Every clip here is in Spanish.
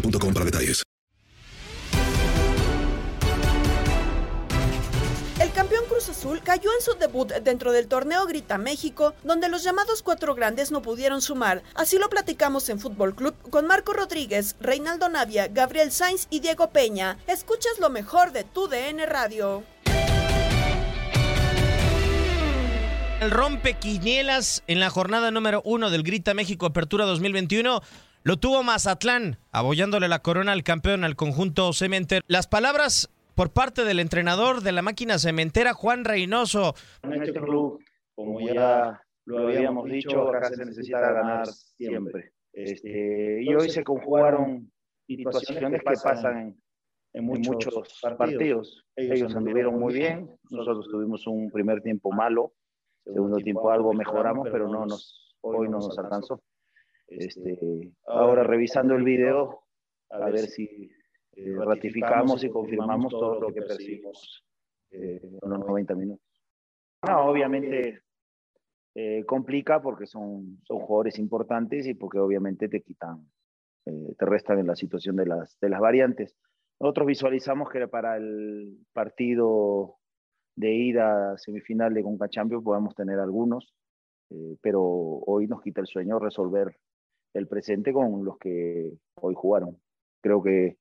boostmobile.com para detalles. El campeón Cruz Azul cayó en su debut dentro del torneo Grita México, donde los llamados cuatro grandes no pudieron sumar. Así lo platicamos en Fútbol Club con Marco Rodríguez, Reinaldo Navia, Gabriel Sainz y Diego Peña. Escuchas lo mejor de tu DN Radio. El rompequinielas en la jornada número uno del Grita México Apertura 2021 lo tuvo Mazatlán, abollándole la corona al campeón al conjunto cementero. Las palabras por parte del entrenador de la máquina cementera, Juan Reynoso. En este club, como ya lo habíamos dicho, acá se necesita ganar siempre. Este, y hoy se conjugaron situaciones que pasan en, en muchos partidos. Ellos anduvieron muy bien, nosotros tuvimos un primer tiempo malo, segundo tiempo algo mejoramos, pero no nos, hoy no nos alcanzó. Este, ahora revisando el video, a ver si eh, ratificamos y confirmamos todo lo que percibimos eh, en los 90 minutos. No, obviamente eh, complica porque son, son jugadores importantes y porque obviamente te quitan, eh, te restan en la situación de las, de las variantes. Nosotros visualizamos que para el partido de ida semifinal de Conca Champions podemos tener algunos, eh, pero hoy nos quita el sueño resolver el presente con los que hoy jugaron. Creo que,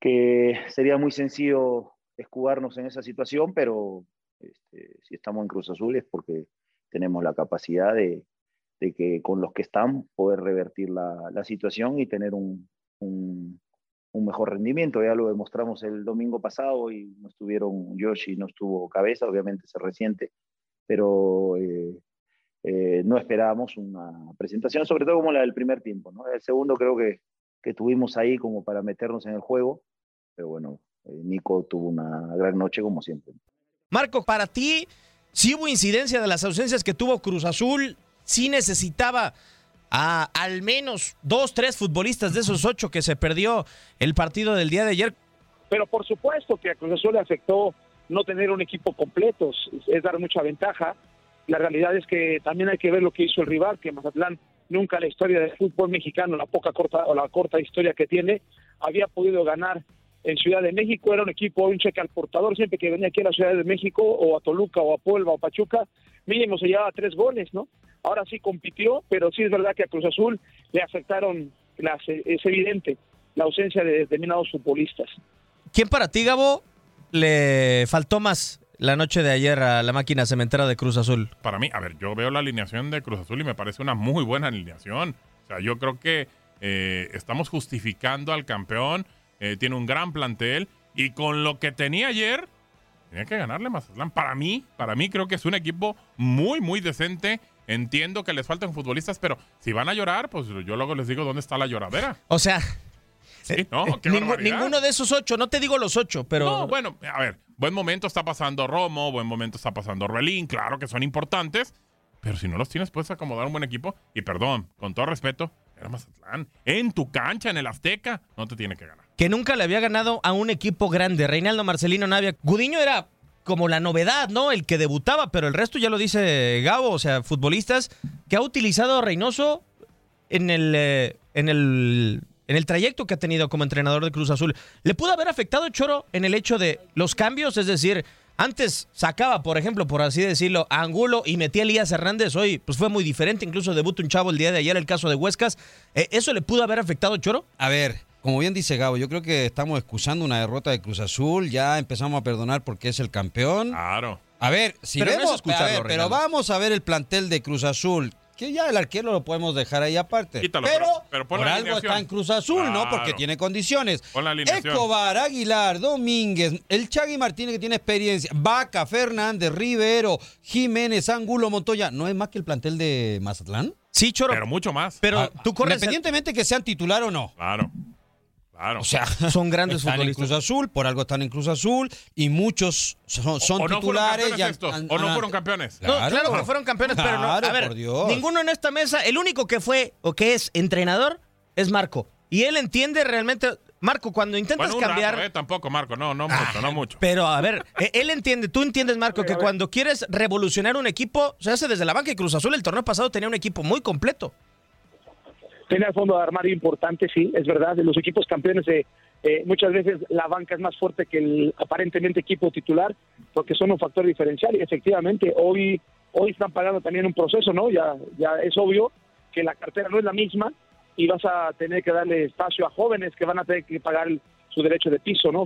que sería muy sencillo escudarnos en esa situación, pero este, si estamos en Cruz Azul es porque tenemos la capacidad de, de que con los que están poder revertir la, la situación y tener un, un, mejor rendimiento. Ya lo demostramos el domingo pasado y no estuvieron Yoshi, no estuvo cabeza, obviamente se resiente, pero eh, eh, no esperábamos una presentación, sobre todo como la del primer tiempo. ¿no? El segundo creo que, que tuvimos ahí como para meternos en el juego, pero bueno, eh, Nico tuvo una gran noche como siempre. Marco, para ti, si hubo incidencia de las ausencias que tuvo Cruz Azul, sí necesitaba a al menos dos, tres futbolistas de esos ocho que se perdió el partido del día de ayer. Pero por supuesto que a Cruz Azul le afectó no tener un equipo completo, es dar mucha ventaja. La realidad es que también hay que ver lo que hizo el rival, que Mazatlán nunca en la historia del fútbol mexicano, la poca corta o la corta historia que tiene, había podido ganar en Ciudad de México, era un equipo, un cheque al portador, siempre que venía aquí a la Ciudad de México, o a Toluca, o a Puebla, o a Pachuca, mínimo se llevaba tres goles, ¿no? Ahora sí compitió, pero sí es verdad que a Cruz Azul le afectaron, las, es evidente, la ausencia de determinados futbolistas. ¿Quién para ti, Gabo, le faltó más la noche de ayer a la máquina cementera de Cruz Azul? Para mí, a ver, yo veo la alineación de Cruz Azul y me parece una muy buena alineación. O sea, yo creo que eh, estamos justificando al campeón, eh, tiene un gran plantel y con lo que tenía ayer, tenía que ganarle Mazatlán. Para mí, para mí creo que es un equipo muy, muy decente. Entiendo que les faltan futbolistas, pero si van a llorar, pues yo luego les digo dónde está la lloradera. O sea, Sí, no, qué Ningú- barbaridad. ninguno de esos ocho, no te digo los ocho, pero. No, bueno, a ver, buen momento está pasando Romo, buen momento está pasando Orbelín, claro que son importantes, pero si no los tienes, puedes acomodar un buen equipo. Y perdón, con todo respeto, era Mazatlán. En tu cancha, en el Azteca, no te tiene que ganar. que nunca le había ganado a un equipo grande. Reinaldo Marcelino Navia. Gudiño era como la novedad, ¿no? El que debutaba, pero el resto ya lo dice Gabo, o sea, futbolistas que ha utilizado a Reynoso en el, eh, en el en el trayecto que ha tenido como entrenador de Cruz Azul. ¿Le pudo haber afectado Choro en el hecho de los cambios? Es decir, antes sacaba, por ejemplo, por así decirlo, a Angulo y metía a Elías Hernández. Hoy pues fue muy diferente, incluso debutó un chavo el día de ayer, el caso de Huescas. Eh, ¿Eso le pudo haber afectado Choro? A ver, como bien dice Gabo, yo creo que estamos excusando una derrota de Cruz Azul, ya empezamos a perdonar porque es el campeón. Claro. A ver, si Pero no vemos, es escucharlo, a ver, pero vamos a ver el plantel de Cruz Azul. Que ya el arquero lo podemos dejar ahí aparte. Quítalo, pero, pero- por algo está en Cruz Azul, ¿no? Porque tiene condiciones. Pon la. Escobar, Aguilar, Domínguez, el Chagui Martínez que tiene experiencia, Vaca, Fernández, Rivero, Jiménez, Angulo, Montoya. ¿No es más que el plantel de Mazatlán? Sí, Choro. Pero mucho más. Pero Ah, tú corres. Independientemente que sean titular o no. Claro. Claro. O sea, Son grandes están en futbolistas. Cruz Azul, por algo están en Cruz Azul y muchos son, son o no fueron titulares. campeones ya estos, han- o no han- fueron campeones. No, claro, que fueron campeones, pero no. Claro, A ver, por Dios. ninguno en esta mesa, el único que fue o que es entrenador es Marco. Y él entiende realmente. Marco, cuando intentas Bueno, un cambiar. rato, eh, tampoco, Marco. No, no mucho, no mucho. Pero a ver, eh, él entiende, tú entiendes, Marco, que cuando quieres revolucionar un equipo, se hace desde la banca y Cruz Azul el torneo pasado tenía un equipo muy completo. Tiene el fondo de armario importante, sí, es verdad. De los equipos campeones, eh, eh, muchas veces la banca es más fuerte que el aparentemente equipo titular, porque son un factor diferencial. Y efectivamente, hoy, hoy están pagando también un proceso, ¿no? Ya, ya es obvio que la cartera no es la misma y vas a tener que darle espacio a jóvenes que van a tener que pagar su derecho de piso, ¿no?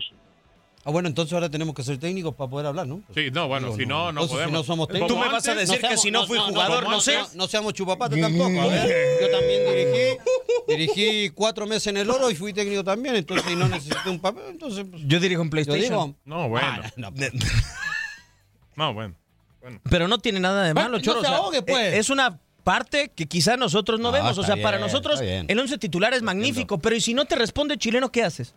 Ah, bueno, entonces ahora tenemos que ser técnicos para poder hablar, ¿no? Sí, no, bueno, Digo, si no, no podemos. Si no somos Tú técnicos. me vas a decir que si no fui jugador, no sé. No, seamos chupapates tampoco. A ver, yo también dirigí, dirigí cuatro meses en el oro y fui técnico también, entonces y no necesité un papel, entonces pues, Yo dirijo en PlayStation. digo, No, bueno. ah, no, No, bueno. bueno. Pero no tiene nada de malo, no Choro. sea, ahogue, pues. eh, Es una parte que quizá nosotros no vemos. O sea, para nosotros el once titular es magnífico, pero ¿y si no te responde chileno, qué haces?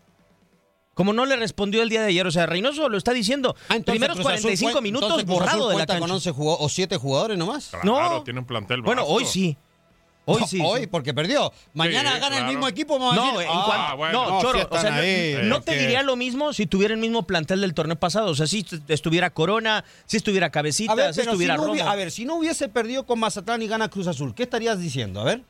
Como no le respondió el día de ayer. O sea, Reynoso lo está diciendo. Ah, entonces Primeros Cruz Azul 45 cuen- minutos entonces borrado de la cuenta cancha. con 11 jugo- o 7 jugadores nomás. Claro, No. tiene un plantel Bueno, vasto. hoy sí. Hoy sí. Hoy, porque perdió. Mañana Sí, gana el mismo equipo. vamos a No, decir, en ah, cuanto- bueno. no, Choro, sí o sea, no- ahí, no, porque- te diría lo mismo si tuviera el mismo plantel del torneo pasado. O sea, si estuviera Corona, si estuviera Cabecita, ver, si si estuviera hubi- Romo. a ver, si no hubiese perdido con Mazatlán y gana Cruz Azul, ¿qué estarías diciendo? A ver.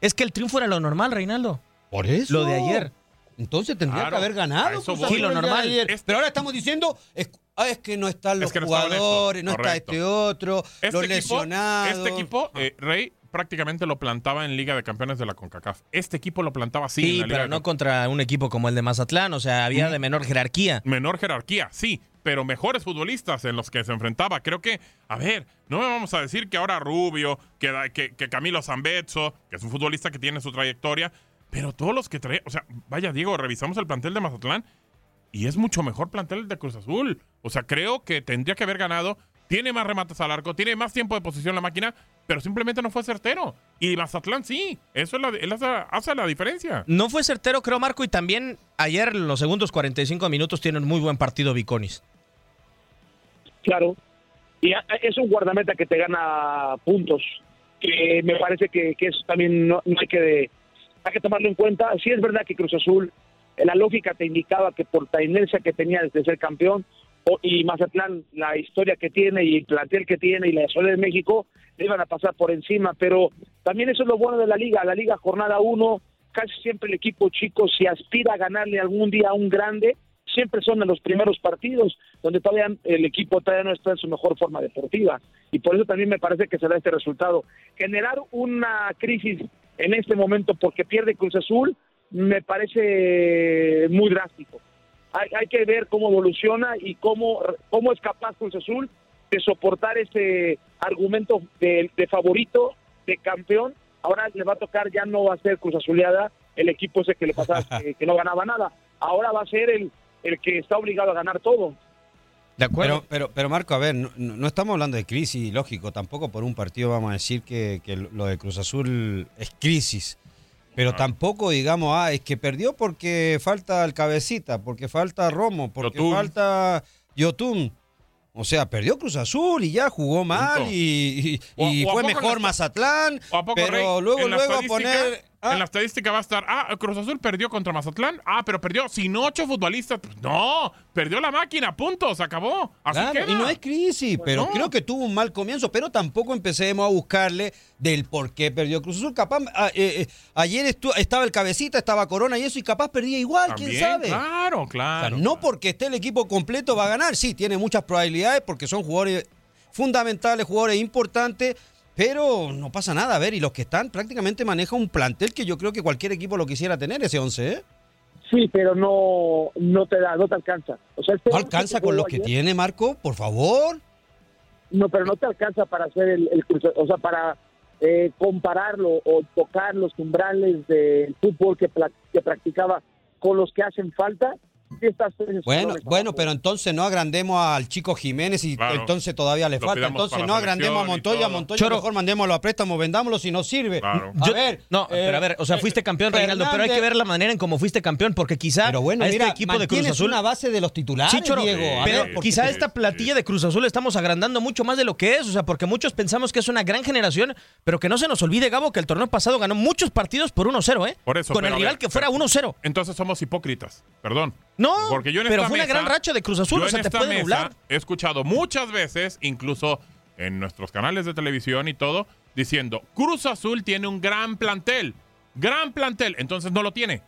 Es que el triunfo era lo normal, Reinaldo. Por eso. Lo de ayer. Entonces tendría Claro, que haber ganado. eso Sí, lo normal. ayer. Pero ahora estamos diciendo, es, ah, es que no están los Es que no jugadores, estos, no está este otro, Este los equipo, lesionados. este equipo eh, Rey, prácticamente lo plantaba en Liga de Campeones de la CONCACAF. Este equipo lo plantaba así en Sí, la Liga pero no contra un equipo como el de Mazatlán. O sea, había de menor jerarquía. Menor jerarquía, sí, pero mejores futbolistas en los que se enfrentaba. Creo que, a ver, no me vamos a decir que ahora Rubio, que, que, que Camilo Zambezzo, que es un futbolista que tiene su trayectoria, pero todos los que trae, o sea, vaya Diego, revisamos el plantel de Mazatlán y es mucho mejor plantel el de Cruz Azul. O sea, creo que tendría que haber ganado. Tiene más remates al arco, tiene más tiempo de posición la máquina, pero simplemente no fue certero. Y Mazatlán sí, eso es la, él hace, hace la diferencia. No fue certero, creo, Marco. Y también ayer, los segundos 45 minutos, tiene un muy buen partido Viconis. Claro. Y a- es un guardameta que te gana puntos, que me parece que, que eso también no, no hay que hay que tomarlo en cuenta. Sí es verdad que Cruz Azul, eh, la lógica te indicaba que por la inercia que tenía desde ser campeón, y Mazatlán, la historia que tiene y el plantel que tiene y la Sol de México, le iban a pasar por encima, pero también eso es lo bueno de la liga, la liga jornada 1, casi siempre el equipo chico si aspira a ganarle algún día a un grande, siempre son en los primeros partidos donde todavía el equipo todavía no está en su mejor forma deportiva y por eso también me parece que se da este resultado. Generar una crisis en este momento porque pierde Cruz Azul me parece muy drástico. Hay, hay que ver cómo evoluciona y cómo, cómo es capaz Cruz Azul de soportar ese argumento de, de favorito, de campeón. Ahora le va a tocar, ya no va a ser Cruz Azuleada, el equipo ese que le pasaba que, que no ganaba nada. Ahora va a ser el, el que está obligado a ganar todo. De acuerdo. Pero, pero, pero Marco, a ver, no, no estamos hablando de crisis, lógico, tampoco por un partido vamos a decir que, que lo de Cruz Azul es crisis. Pero tampoco digamos, ah, es que perdió porque falta el cabecita, porque falta Romo, porque Yotun. falta Yotun. O sea, perdió Cruz Azul y ya jugó mal Punto. y, y- o fue mejor la- Mazatlán, ¿O a poco, pero Rey? luego, luego a poner... ah, En la estadística va a estar, ah, Cruz Azul perdió contra Mazatlán. Ah, pero perdió sin ocho futbolistas. Pues no, perdió la máquina, punto, se acabó. Así Claro, queda. y no es crisis, pero no. creo que tuvo un mal comienzo, pero tampoco empecemos a buscarle del por qué perdió Cruz Azul. Capaz, ah, eh, eh, ayer estu- estaba el cabecita, estaba Corona y eso, y capaz perdía igual, También, quién sabe. Claro, O sea, claro. no porque esté el equipo completo va a ganar, sí, tiene muchas probabilidades porque son jugadores fundamentales, jugadores importantes, pero no pasa nada, a ver, y los que están prácticamente manejan un plantel que yo creo que cualquier equipo lo quisiera tener, ese 11, ¿eh? Sí, pero no, no te da, no te alcanza. O sea, este ¿No alcanza con jugó lo que tiene, Marco? Por favor. No, pero no te alcanza para hacer el, el Cruz- o sea, para eh, compararlo o tocar los umbrales del fútbol que, que practicaba con los que hacen falta. Bueno, bueno, pero entonces no agrandemos al chico Jiménez y Claro. entonces todavía le Lo falta. Entonces no agrandemos a Montoya, todo. Montoya Choro. mejor mandémoslo a préstamo, vendámoslo si no sirve. Claro. A Yo- ver, no, eh, pero a ver, o sea, fuiste campeón, Fernández- Reinaldo, pero hay que ver la manera en cómo fuiste campeón, porque quizá Pero bueno, a este mira, equipo de Cruz Azul. una base de los titulares, Sí, Choro, Diego. A pero ver, porque- quizá esta platilla de Cruz Azul estamos agrandando mucho más de lo que es, o sea, porque muchos pensamos que es una gran generación, pero que no se nos olvide, Gabo, que el torneo pasado ganó muchos partidos por 1-0, ¿eh? Por eso, Con pero el a rival que fuera pero- 1-0. Entonces somos hipócritas, perdón. No, Porque yo en pero esta fue una mesa- gran racha de Cruz Azul, yo o sea, en te esta puede mesa nublar. He escuchado muchas veces, incluso en nuestros canales de televisión y todo, diciendo, Cruz Azul tiene un gran plantel. Gran plantel. Entonces no lo tiene.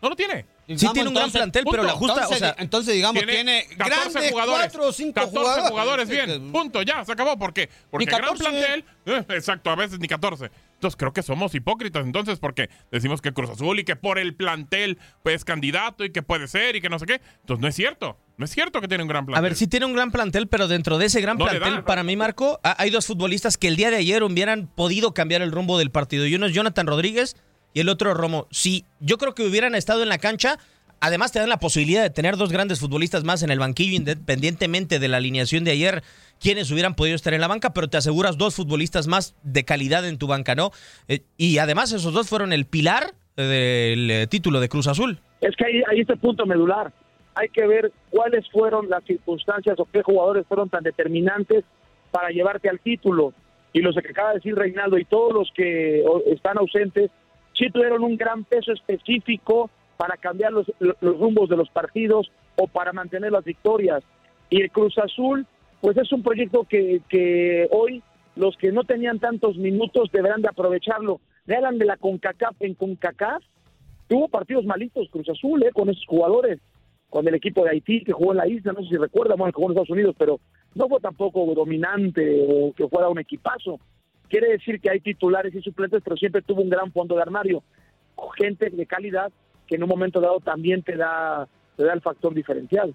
No lo tiene. Sí tiene un gran plantel, pero la justa, entonces, o sea, entonces digamos, tiene, 14 grandes jugadores. cuatro o cinco 14 jugadores. bien. Punto, ya, se acabó. ¿Por qué? Porque gran 14. plantel. eh, exacto, a veces ni 14. Entonces creo que somos hipócritas. Entonces, porque decimos que Cruz Azul y que por el plantel pues, es candidato y que puede ser y que no sé qué. Entonces no es cierto. No es cierto que tiene un gran plantel. A ver, sí tiene un gran plantel, pero dentro de ese gran No plantel, para mí, Marco, ha- hay dos futbolistas que el día de ayer hubieran podido cambiar el rumbo del partido. Y uno es Jonathan Rodríguez y el otro Romo. Si yo creo que hubieran estado en la cancha, además te dan la posibilidad de tener dos grandes futbolistas más en el banquillo, independientemente de la alineación de ayer, quienes hubieran podido estar en la banca, pero te aseguras dos futbolistas más de calidad en tu banca, ¿no? Eh, y además esos dos fueron el pilar eh, del eh, título de Cruz Azul. Es que ahí, ahí está el punto medular. Hay que ver cuáles fueron las circunstancias o qué jugadores fueron tan determinantes para llevarte al título. Y los que acaba de decir Reinaldo y todos los que están ausentes, sí tuvieron un gran peso específico para cambiar los, los rumbos de los partidos o para mantener las victorias. Y el Cruz Azul, pues es un proyecto que, que hoy los que no tenían tantos minutos deberán de aprovecharlo. Hablan de la CONCACAF en CONCACAF, tuvo partidos malitos Cruz Azul eh, con esos jugadores, con el equipo de Haití que jugó en la isla, no sé si recuerdan, bueno, jugó en Estados Unidos, pero no fue tampoco dominante o que fuera un equipazo. Quiere decir que hay titulares y suplentes, pero siempre tuvo un gran fondo de armario, gente de calidad que en un momento dado también te da, te da el factor diferencial.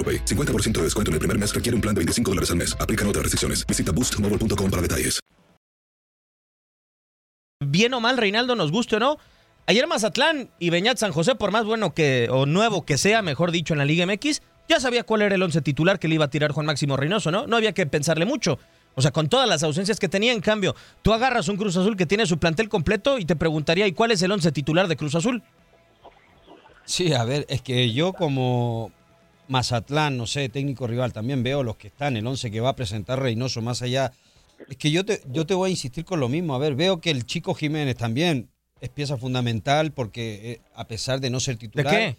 AroPay. 50% de descuento en el primer mes requiere un plan de 25 dólares al mes. Aplican otras restricciones. Visita boostmobile.com para detalles. Bien o mal, Reinaldo, nos guste o no. Ayer Mazatlán y Beñat San José, por más bueno que o nuevo que sea, mejor dicho, en la Liga MX, ya sabía cuál era el once titular que le iba a tirar Juan Máximo Reynoso, ¿no? No había que pensarle mucho. O sea, con todas las ausencias que tenía, en cambio, tú agarras un Cruz Azul que tiene su plantel completo y te preguntaría, ¿y cuál es el once titular de Cruz Azul? Sí, a ver, es que yo como Mazatlán, no sé, técnico rival, también veo los que están, el 11 que va a presentar Reynoso más allá. Es que yo te, yo te voy a insistir con lo mismo. A ver, veo que el chico Jiménez también es pieza fundamental porque eh, a pesar de no ser ¿De titular. qué?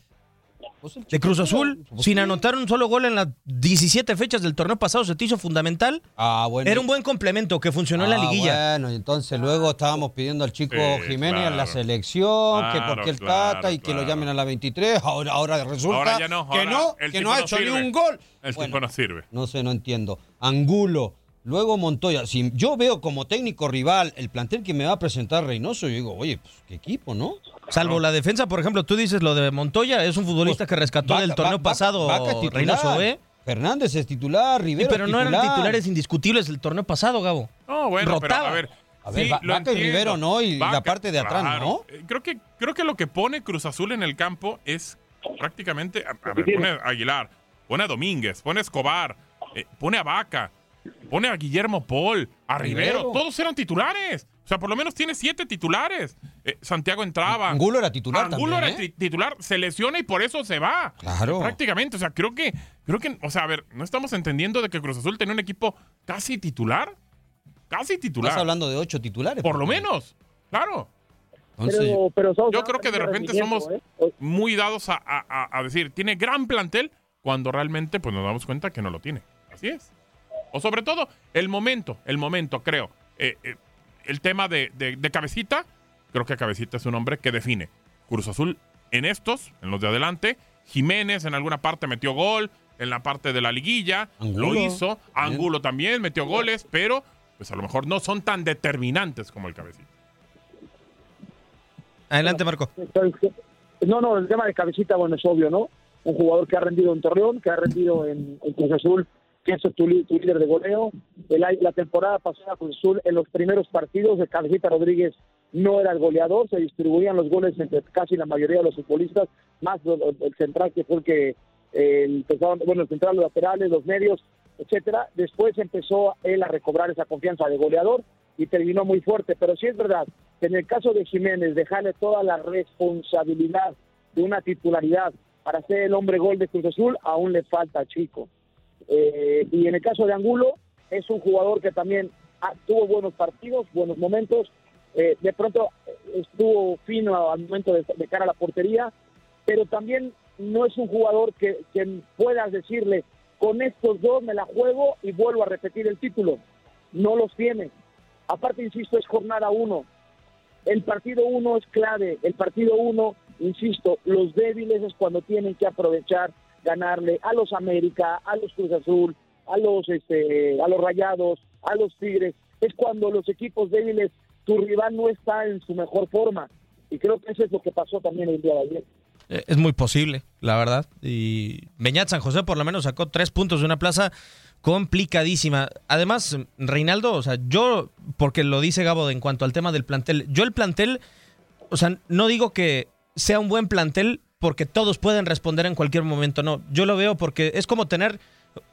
Pues ¿De Cruz Azul? pues Sin anotar un solo gol en las 17 fechas del torneo pasado, ¿se te hizo fundamental? Ah, bueno. Era un buen complemento que funcionó en la Ah, liguilla. Bueno, entonces luego estábamos pidiendo al chico Sí, Jiménez en la claro. selección, que porque el claro, Tata y que lo llamen a la 23. Ahora, ahora resulta Ahora ya no, que no, el que no ha hecho sirve. ni un gol. El Bueno, tipo no sirve. No sé, no entiendo. Angulo, luego Montoya. Si yo veo como técnico rival el plantel que me va a presentar Reynoso, yo digo, oye, pues qué equipo, ¿no? Salvo la defensa, por ejemplo, tú dices lo de Montoya, es un futbolista que rescató Vaca- del torneo pasado Vaca Reynoso, ¿eh? Fernández es titular, Sí, Rivero pero es no eran titular. titulares indiscutibles del torneo pasado, Gabo. No, bueno, pero Rotaba. a ver. A ver, sí, Va- lo Vaca y. Rivero no, y la parte de atrás claro. no. Eh, Creo que, creo que lo que pone Cruz Azul en el campo es prácticamente. A, a ver, pone a Aguilar, pone a Domínguez, pone a Escobar, eh, pone a Vaca, pone a Guillermo Paul, a Rivero. Rivero. Todos eran titulares. O sea, por lo menos tiene siete titulares. Eh, Santiago entraba. Angulo era titular Angulo también, era ¿eh? ti- titular, se lesiona y por eso se va. Claro. Prácticamente. O sea, creo que, creo que, o sea, a ver, no estamos entendiendo de que Cruz Azul tenía un equipo casi titular. Casi titular. Estás hablando de ocho titulares. Por lo menos, claro. Entonces, Pero, Yo creo que de repente somos ¿eh? muy dados a- a decir, tiene gran plantel, cuando realmente pues nos damos cuenta que no lo tiene. Así es. O sobre todo, el momento, el momento, creo. Eh, eh, el tema de, de- de Cabecita, creo que Cabecita es un hombre que define. Cruz Azul en estos, en los de adelante. Jiménez en alguna parte metió gol, en la parte de la liguilla, Angulo. lo hizo. Angulo también metió goles, pero pues a lo mejor no son tan determinantes como el Cabecita. Adelante, Marco. No, no, el tema de cabecita, bueno, es obvio, ¿no? Un jugador que ha rendido en Torreón, que ha rendido en, en Cruz Azul, que es tu, tu líder de goleo. El la temporada pasada Cruz Azul, en los primeros partidos, de Cabecita Rodríguez no era el goleador, se distribuían los goles entre casi la mayoría de los futbolistas, más el, central que fue el que, eh, bueno, el central, los laterales, los medios, etcétera. Después empezó él a recobrar esa confianza de goleador y terminó muy fuerte. Pero sí es verdad que en el caso de Jiménez, dejarle toda la responsabilidad de una titularidad para ser el hombre gol de Cruz Azul, aún le falta chico. Eh, y en el caso de Angulo, es un jugador que también ah, tuvo buenos partidos, buenos momentos. eh, de pronto eh, estuvo fino al momento de, de cara a la portería, pero también no es un jugador que, que puedas decirle, con estos dos me la juego y vuelvo a repetir el título. No los tiene. Aparte, insisto, es jornada uno. El partido uno es clave. El partido uno, insisto, los débiles es cuando tienen que aprovechar, ganarle a los América, a los Cruz Azul, a los, este, a los Rayados, a los Tigres. Es cuando los equipos débiles, tu rival no está en su mejor forma. Y creo que eso es lo que pasó también el día de ayer. Eh, Es muy posible, la verdad. Y Beñat San José por lo menos sacó tres puntos de una plaza complicadísima. Además, Reinaldo, o sea, yo, porque lo dice Gabo en cuanto al tema del plantel, yo el plantel, o sea, no digo que sea un buen plantel porque todos pueden responder en cualquier momento, no. Yo lo veo porque es como tener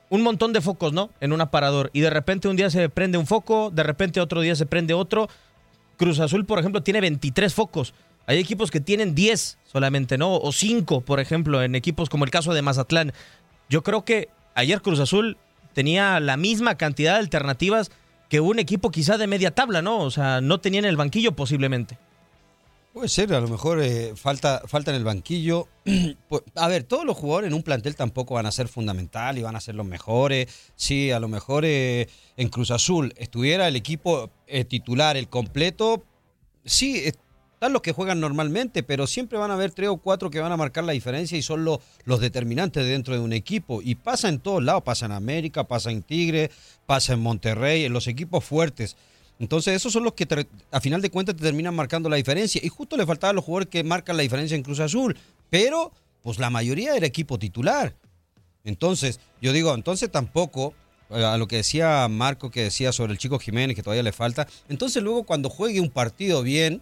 un montón de focos, ¿no? En un aparador. Y de repente un día se prende un foco, de repente otro día se prende otro. Cruz Azul, por ejemplo, tiene 23 focos. Hay equipos que tienen 10 solamente, ¿no? O 5, por ejemplo, en equipos como el caso de Mazatlán. Yo creo que ayer Cruz Azul tenía la misma cantidad de alternativas que un equipo quizá de media tabla, ¿no? O sea, no tenía en el banquillo posiblemente. Puede ser, a lo mejor eh, falta, falta en el banquillo. Pues, a ver, todos los jugadores en un plantel tampoco van a ser fundamental y van a ser los mejores. Sí, a lo mejor eh, en Cruz Azul estuviera el equipo eh, titular, el completo. Sí, están los que juegan normalmente, pero siempre van a haber tres o cuatro que van a marcar la diferencia y son los, los determinantes dentro de un equipo. Y pasa en todos lados, pasa en América, pasa en Tigre, pasa en Monterrey, en los equipos fuertes. Entonces, esos son los que te- a final de cuentas te terminan marcando la diferencia. Y justo le faltaban los jugadores que marcan la diferencia en Cruz Azul. Pero, pues la mayoría era equipo titular. Entonces, yo digo, entonces tampoco, eh, a lo que decía Marco, que decía sobre el chico Jiménez, que todavía le falta. Entonces, luego cuando juegue un partido bien,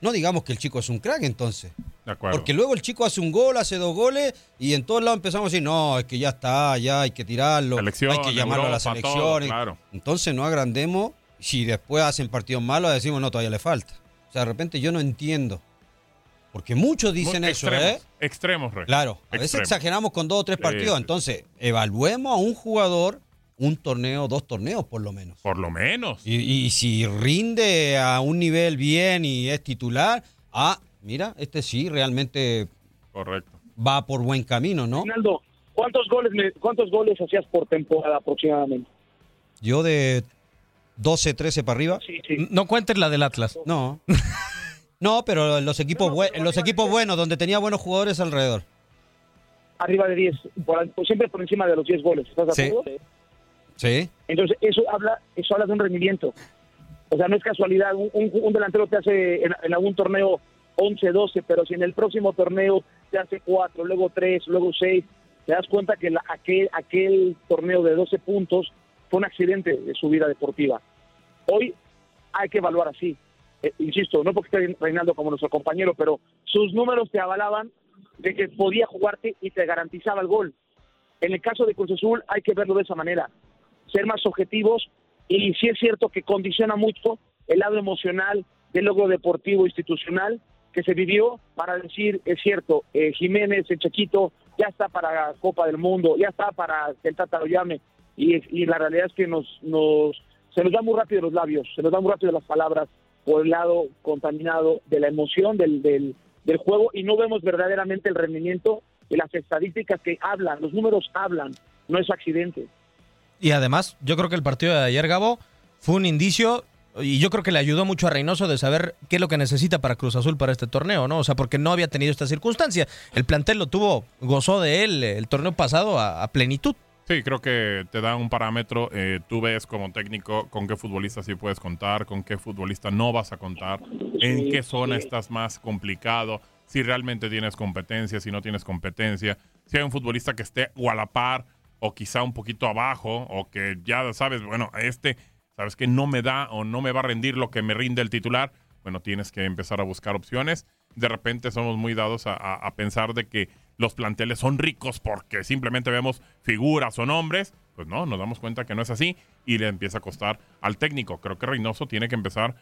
no digamos que el chico es un crack, entonces. De acuerdo. Porque luego el chico hace un gol, hace dos goles y en todos lados empezamos a decir, no, es que ya está, ya hay que tirarlo, Selección, hay que llamarlo a la Europa, todo, selección. claro. Entonces no agrandemos, si después hacen partidos malos decimos, no, todavía le falta. O sea, de repente yo no entiendo. Porque muchos dicen Muy eso, extremos, ¿eh? Extremos, Rey. Claro, a veces exageramos con dos o tres partidos. sí. Entonces, evaluemos a un jugador un torneo, dos torneos por lo menos. Por lo menos. Y, y si rinde a un nivel bien y es titular, ah, mira, este sí realmente Correcto. va por buen camino, ¿no? Ronaldo, ¿cuántos goles, me- ¿cuántos goles hacías por temporada aproximadamente? Yo de 12, 13 para arriba. No cuentes la del Atlas. No. No, pero en los equipos, bue- en los equipos buenos, donde tenía buenos jugadores alrededor. Arriba de 10, por- por- siempre por encima de los 10 goles, ¿estás de Sí. acuerdo? Sí. Entonces, eso habla, eso habla de un rendimiento. O sea, no es casualidad, un, un- un delantero te hace en, en algún torneo 11, 12, pero si en el próximo torneo te hace 4, luego 3, luego 6, te das cuenta que la- aquel, aquel torneo de 12 puntos fue un accidente de su vida deportiva. Hoy hay que evaluar así. Eh, insisto, no porque esté reinando como nuestro compañero, pero sus números te avalaban de que podía jugarte y te garantizaba el gol. En el caso de Cruz Azul hay que verlo de esa manera, ser más objetivos y sí es cierto que condiciona mucho el lado emocional del logro deportivo institucional que se vivió para decir, es cierto, eh, Jiménez, el Chequito, ya está para Copa del Mundo, ya está para que el Tata lo llame y, la realidad es que nos, nos se nos da muy rápido los labios, se nos da muy rápido las palabras por el lado contaminado de la emoción del, del, del juego y no vemos verdaderamente el rendimiento y las estadísticas que hablan, los números hablan, no es accidente. Y además, yo creo que el partido de ayer, Gabo, fue un indicio y yo creo que le ayudó mucho a Reynoso de saber qué es lo que necesita para Cruz Azul para este torneo, ¿no? O sea, porque no había tenido esta circunstancia. El plantel lo tuvo, gozó de él el torneo pasado a plenitud. Sí, creo que te da un parámetro. eh, tú ves como técnico con qué futbolista sí puedes contar, con qué futbolista no vas a contar, en qué zona estás más complicado, si realmente tienes competencia, si no tienes competencia, si hay un futbolista que esté o a la par o quizá un poquito abajo o que ya sabes, bueno, este, sabes que no me da o no me va a rendir lo que me rinde el titular. Bueno, tienes que empezar a buscar opciones. De repente somos muy dados a, a- a pensar de que los planteles son ricos porque simplemente vemos figuras o nombres. Pues no, nos damos cuenta que no es así y le empieza a costar al técnico. Creo que Reynoso tiene que empezar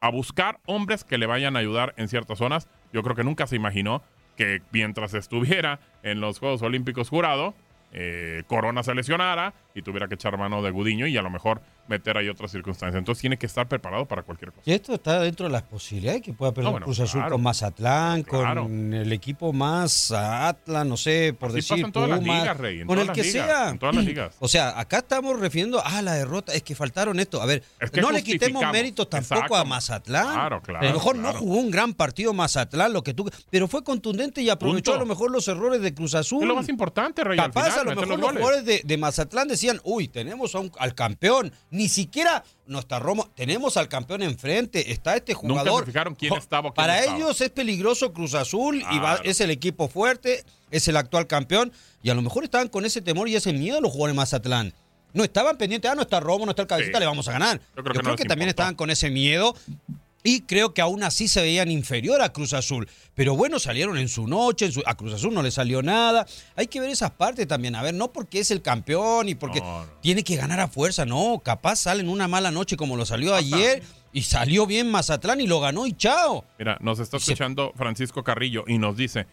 a buscar hombres que le vayan a ayudar en ciertas zonas. Yo creo que nunca se imaginó que mientras estuviera en los Juegos Olímpicos jurado, eh, Corona se lesionara y tuviera que echar mano de Gudiño y a lo mejor meter ahí otras circunstancias. Entonces tiene que estar preparado para cualquier cosa. Y esto está dentro de las posibilidades que pueda perder No, bueno, Cruz Azul claro. con Mazatlán, Claro. con el equipo más Atlas, no sé, por Así decir, pasa en todas las Pumas, ligas, Rey, en con todas el las que ligas, sea. en todas las ligas. O sea, acá estamos refiriendo a la derrota, es que faltaron esto. A ver, Es que no le quitemos méritos tampoco Exacto. a Mazatlán. Claro, claro, a lo mejor no jugó un gran partido Mazatlán, lo que tú, pero fue contundente y aprovechó Punto. a lo mejor los errores de Cruz Azul. Es lo más importante, Rey. al Capaz final, a lo mejor los los jugadores de, de Mazatlán decían, uy, tenemos a un- al campeón, ni siquiera no está Romo, tenemos al campeón enfrente, está este Nunca jugador. se fijaron quién estaba quién Para estaba. ellos es peligroso Cruz Azul y va- es el equipo fuerte, es el actual campeón, y a lo mejor estaban con ese temor y ese miedo los jugadores de Mazatlán. No estaban pendientes, ah, no está Romo, no está el cabecita, Sí. le vamos a ganar. Yo creo que no también importó. estaban con ese miedo y creo que aún así se veían inferior a Cruz Azul. Pero bueno, salieron en su noche, en su- a Cruz Azul no le salió nada. Hay que ver esas partes también. A ver, no porque es el campeón y porque tiene que ganar a fuerza, no. Capaz salen una mala noche como lo salió ayer y salió bien Mazatlán y lo ganó y chao. Mira, nos está escuchando Francisco Carrillo y nos dice,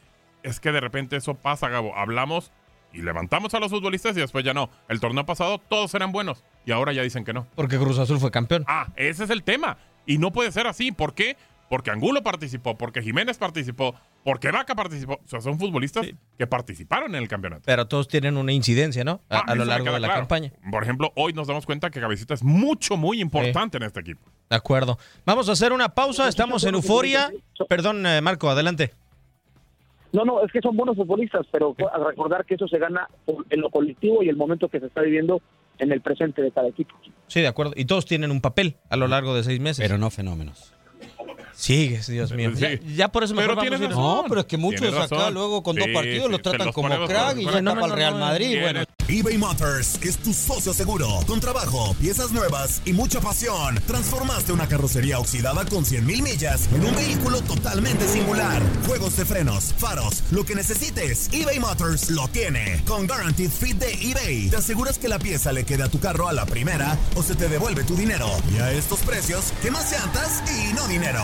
es que de repente eso pasa, Gabo. Hablamos y levantamos a los futbolistas y después ya no. El torneo pasado todos eran buenos y ahora ya dicen que no. Porque Cruz Azul fue campeón. Ah, ese es el tema. Y no puede ser así. ¿Por qué? porque Angulo participó, porque Jiménez participó, porque Vaca participó. O sea, son futbolistas que participaron en el campeonato. Pero todos tienen una incidencia, ¿no? A, Ah, a lo largo de la claro. campaña. Por ejemplo, hoy nos damos cuenta que Cabecita es mucho, muy importante en este equipo. De acuerdo. Vamos a hacer una pausa. Estamos en euforia. Perdón, eh, Marco, adelante. No, no, es que son buenos futbolistas, pero a recordar que eso se gana en lo colectivo y el momento que se está viviendo en el presente de cada equipo. Sí, de acuerdo. Y todos tienen un papel a lo largo de seis meses. Pero no fenómenos. Sigues, Dios mío. Sí. Ya, ya por eso mejor Pero vamos razón. No, pero es que muchos acá luego con dos Sí, partidos sí, los tratan los como crack y ya no, para el Real Madrid. no, Bueno, eBay Motors es tu socio seguro. Con trabajo, piezas nuevas y mucha pasión, transformaste una carrocería oxidada con 100 mil millas en un vehículo totalmente singular. Juegos de frenos, faros, lo que necesites, eBay Motors lo tiene. Con Guaranteed Fit de eBay, te aseguras que la pieza le quede a tu carro a la primera o se te devuelve tu dinero. Y a estos precios, ¿qué más llantas y no dinero?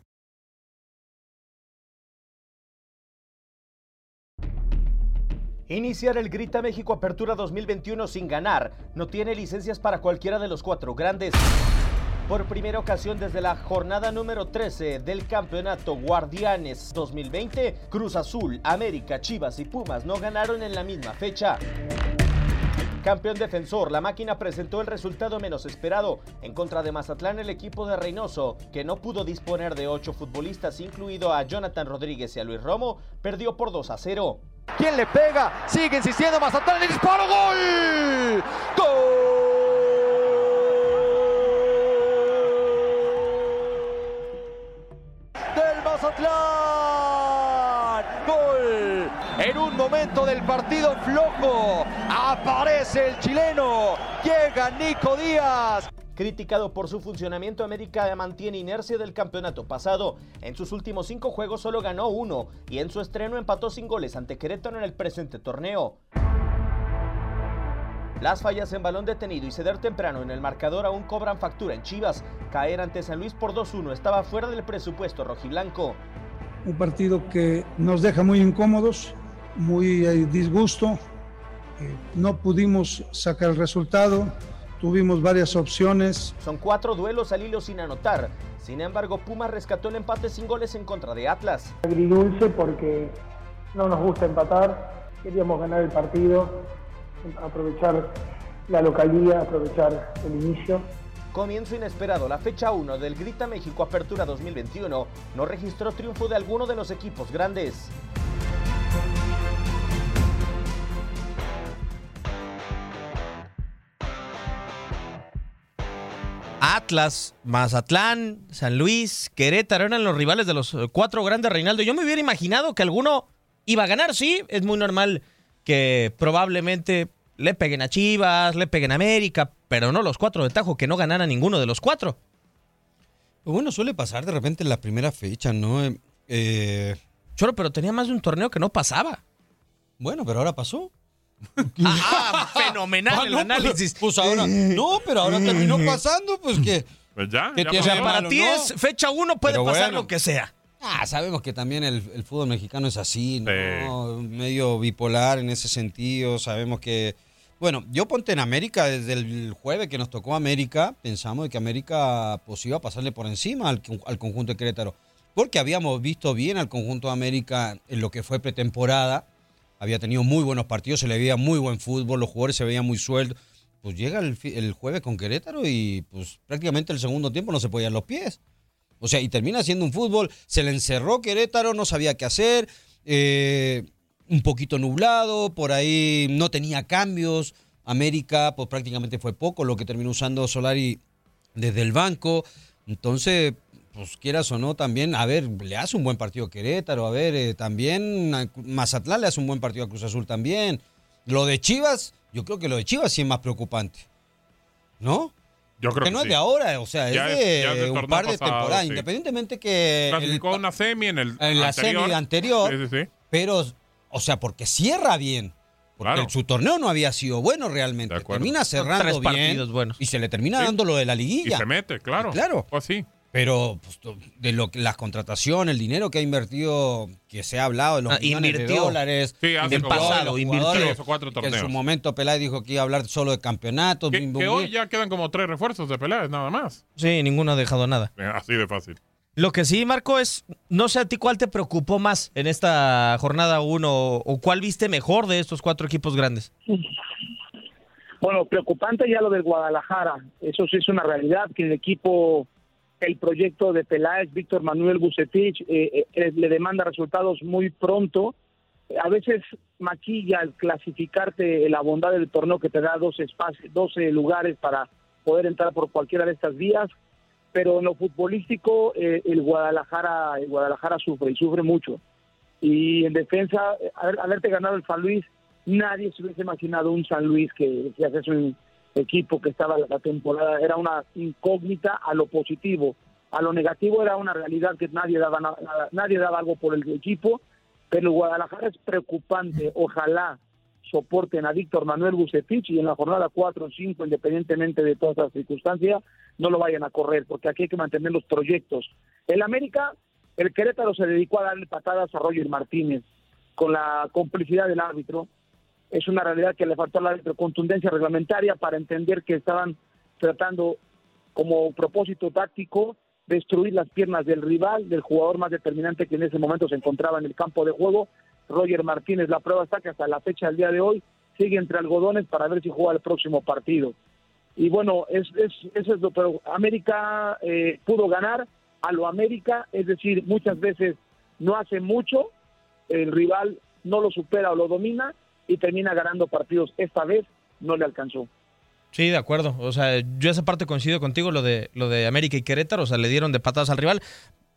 Iniciar el Grita México Apertura 2021 sin ganar. No tiene licencias para cualquiera de los cuatro grandes. Por primera ocasión desde la jornada número 13 del campeonato Guardianes 2020, Cruz Azul, América, Chivas y Pumas no ganaron en la misma fecha. Campeón defensor, la máquina presentó el resultado menos esperado. En contra de Mazatlán, el equipo de Reynoso, que no pudo disponer de ocho futbolistas, incluido a Jonathan Rodríguez y a Luis Romo, perdió por 2 a 0. ¿Quién le pega? Sigue insistiendo Mazatlán. ¡El disparo! ¡Gol! ¡Gol! ¡Del Mazatlán! ¡Gol! En un momento del partido flojo, aparece el chileno. Llega Nico Díaz. Criticado por su funcionamiento, América mantiene inercia del campeonato pasado. En sus últimos cinco juegos solo ganó uno y en su estreno empató sin goles ante Querétaro en el presente torneo. Las fallas en balón detenido y ceder temprano en el marcador aún cobran factura en Chivas. Caer ante San Luis por 2-1 estaba fuera del presupuesto rojiblanco. Un partido que nos deja muy incómodos, muy eh, disgusto. Eh, no pudimos sacar el resultado, tuvimos varias opciones. Son cuatro duelos al hilo sin anotar. Sin embargo, Pumas rescató el empate sin goles en contra de Atlas. agridulce porque no nos gusta empatar, queríamos ganar el partido, aprovechar la localía, aprovechar el inicio. Comienzo inesperado, la fecha 1 del Grita México Apertura 2021 no registró triunfo de alguno de los equipos grandes. Atlas, Mazatlán, San Luis, Querétaro eran los rivales de los eh, cuatro grandes, Reinaldo. Yo me hubiera imaginado que alguno iba a ganar, sí. Es muy normal que probablemente le peguen a Chivas, le peguen a América, pero no los cuatro de Tajo, que no ganara ninguno de los cuatro. Pues bueno, suele pasar de repente en la primera fecha, ¿no? Eh, eh, Choro, pero tenía más de un torneo que no pasaba. Bueno, pero ahora pasó. Ah, fenomenal Ah, el no, pues, análisis. Pues ahora, no, pero ahora terminó pasando, pues que. Pues ya, ¿Qué ya O sea, para ti no? es fecha uno, puede Pero pasar bueno. lo que sea. Ah, sabemos que también el, el fútbol mexicano es así, ¿no? Medio bipolar en ese sentido. Sabemos que. Bueno, yo ponte en América desde el jueves que nos tocó América, pensamos de que América pues iba a pasarle por encima al, al conjunto de Querétaro. Porque habíamos visto bien al conjunto de América en lo que fue pretemporada. Había tenido muy buenos partidos, se le veía muy buen fútbol, los jugadores se veían muy sueltos. Pues llega el, el jueves con Querétaro y pues prácticamente el segundo tiempo no se podían los pies. O sea, y termina siendo un fútbol, se le encerró Querétaro, no sabía qué hacer, eh, un poquito nublado, por ahí no tenía cambios. América, pues prácticamente fue poco lo que terminó usando Solari desde el banco. Entonces, pues quieras o no, también, a ver, le hace un buen partido a Querétaro, a ver, eh, también a Mazatlán le hace un buen partido a Cruz Azul también. Lo de Chivas, yo creo que lo de Chivas sí es más preocupante. ¿No? Yo creo que que no sí. es de ahora, o sea, Ya es es- de es un par de pasado, temporadas, sí. independientemente que el- Clasificó una semi en el en la semi anterior, Sí, sí, sí. pero, o sea, porque cierra bien. Porque Claro. su torneo no había sido bueno realmente. Termina cerrando Tres bien partidos buenos. y se le termina Sí. dando lo de la liguilla. Y se mete, claro. Claro. Pues sí. Pero pues, to- de lo que las contrataciones, el dinero que ha invertido, que se ha hablado de los Ah, millones de dólares, Sí, hace del pasado, los invirtió jugadores, tres o cuatro que en su torneos. momento Peláez dijo que iba a hablar solo de campeonatos. Que, bim, que hoy ya quedan como tres refuerzos de Peláez, nada más. Sí, ninguno ha dejado nada. Eh, Así de fácil. Lo que sí, Marco, es, no sé a ti cuál te preocupó más en esta jornada 1 o cuál viste mejor de estos cuatro equipos grandes. Bueno, preocupante ya lo del Guadalajara. Eso sí es una realidad que el equipo, el proyecto de Peláez, Víctor Manuel Bucetich, eh, eh, le demanda resultados muy pronto. A veces maquilla al clasificarte la bondad del torneo que te da 12 espacios, 12 lugares para poder entrar por cualquiera de estas vías. Pero en lo futbolístico, eh, el Guadalajara, el Guadalajara sufre y sufre mucho. Y en defensa, eh, haber- haberte ganado el San Luis, nadie se hubiese imaginado un San Luis que, que es un equipo que estaba la temporada, era una incógnita a lo positivo. A lo negativo era una realidad que nadie daba nadie daba algo por el equipo, pero Guadalajara es preocupante. Ojalá soporten a Víctor Manuel Bucetich y en la jornada 4 o 5, independientemente de todas las circunstancias, no lo vayan a correr, porque aquí hay que mantener los proyectos. El América, el Querétaro se dedicó a darle patadas a Roger Martínez con la complicidad del árbitro. Es una realidad que le faltó al árbitro contundencia reglamentaria para entender que estaban tratando como propósito táctico destruir las piernas del rival, del jugador más determinante que en ese momento se encontraba en el campo de juego, Roger Martínez. La prueba está que hasta la fecha del día de hoy sigue entre algodones para ver si juega el próximo partido. Y bueno, es, es, eso es lo pero América eh, pudo ganar a lo América, es decir, muchas veces no hace mucho, el rival no lo supera o lo domina y termina ganando partidos. Esta vez no le alcanzó. Sí, de acuerdo. O sea, yo esa parte coincido contigo, lo de, lo de América y Querétaro, o sea, le dieron de patadas al rival.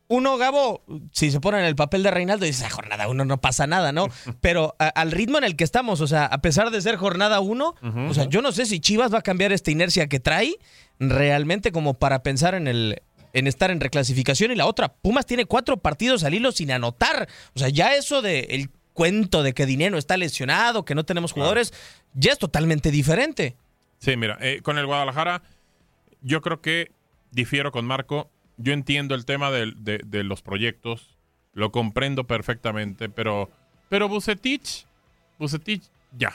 Uno, Gabo, si se pone en el papel de Reinaldo, dice, "Ah, jornada uno no pasa nada, ¿no? Pero a- al ritmo en el que estamos, o sea, a pesar de ser jornada uno, o sea, yo no sé si Chivas va a cambiar esta inercia que trae realmente como para pensar en el en estar en reclasificación y la otra, Pumas tiene cuatro partidos al hilo sin anotar. O sea, ya eso de el cuento de que Dinero está lesionado, que no tenemos jugadores, ya es totalmente diferente. Sí, mira, eh, con el Guadalajara, yo creo que difiero con Marco. Yo entiendo el tema de los proyectos, lo comprendo perfectamente, pero, pero Bucetich, Bucetich, ya.